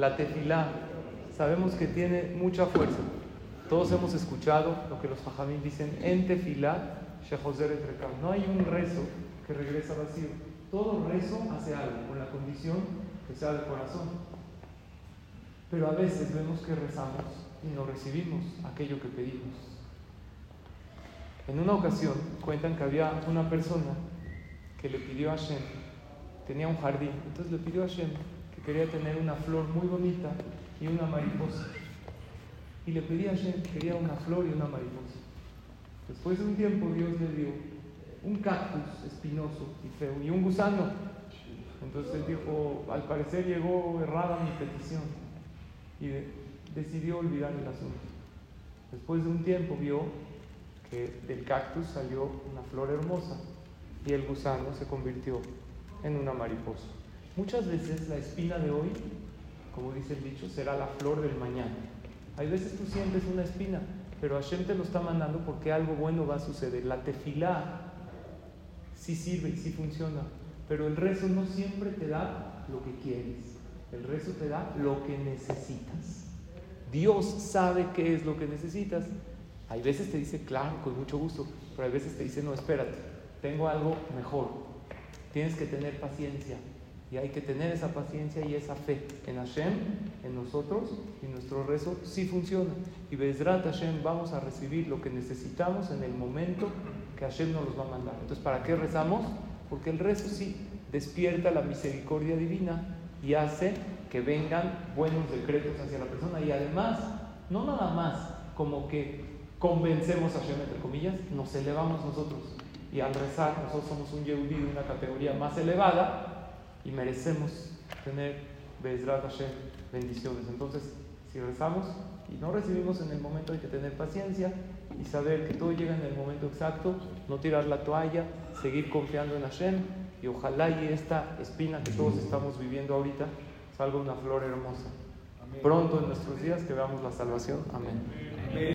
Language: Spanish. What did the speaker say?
la tefilá, sabemos que tiene mucha fuerza. Todos hemos escuchado lo que los fajamín dicen en tefilá, no hay un rezo que regresa vacío. Todo rezo hace algo, con la condición que sea de corazón. Pero a veces vemos que rezamos y no recibimos aquello que pedimos. En una ocasión cuentan que había una persona que le pidió a Hashem, tenía un jardín, entonces le pidió a Hashem que quería tener una flor muy bonita y una mariposa. Y le pedía a Hashem que quería una flor y una mariposa. Después de un tiempo Dios le dio un cactus espinoso y feo y un gusano. Entonces dijo, al parecer llegó errada mi petición y decidió olvidar el asunto. Después de un tiempo vio que del cactus salió una flor hermosa y el gusano se convirtió en una mariposa. Muchas veces la espina de hoy, como dice el dicho, será la flor del mañana. Hay veces tú sientes una espina, pero Hashem te lo está mandando porque algo bueno va a suceder. La tefilá sí sirve y sí funciona, pero el rezo no siempre te da lo que quieres. El rezo te da lo que necesitas. Dios sabe qué es lo que necesitas. Hay veces te dice, claro, con mucho gusto, pero hay veces te dice, no, espérate, tengo algo mejor. Tienes que tener paciencia. Y hay que tener esa paciencia y esa fe en Hashem, en nosotros, y nuestro rezo sí funciona. Y Bezrat Hashem vamos a recibir lo que necesitamos en el momento que Hashem nos los va a mandar. Entonces, ¿para qué rezamos? Porque el rezo sí despierta la misericordia divina y hace que vengan buenos decretos hacia la persona. Y además, no nada más como que convencemos a Hashem, entre comillas, nos elevamos nosotros. Y al rezar, nosotros somos un Yehudi de una categoría más elevada, y merecemos tener Bezrat Hashem bendiciones. Entonces, si rezamos y no recibimos en el momento, hay que tener paciencia y saber que todo llega en el momento exacto, no tirar la toalla, seguir confiando en Hashem y ojalá y esta espina que todos estamos viviendo ahorita salga una flor hermosa. Pronto en nuestros días que veamos la salvación. Amén.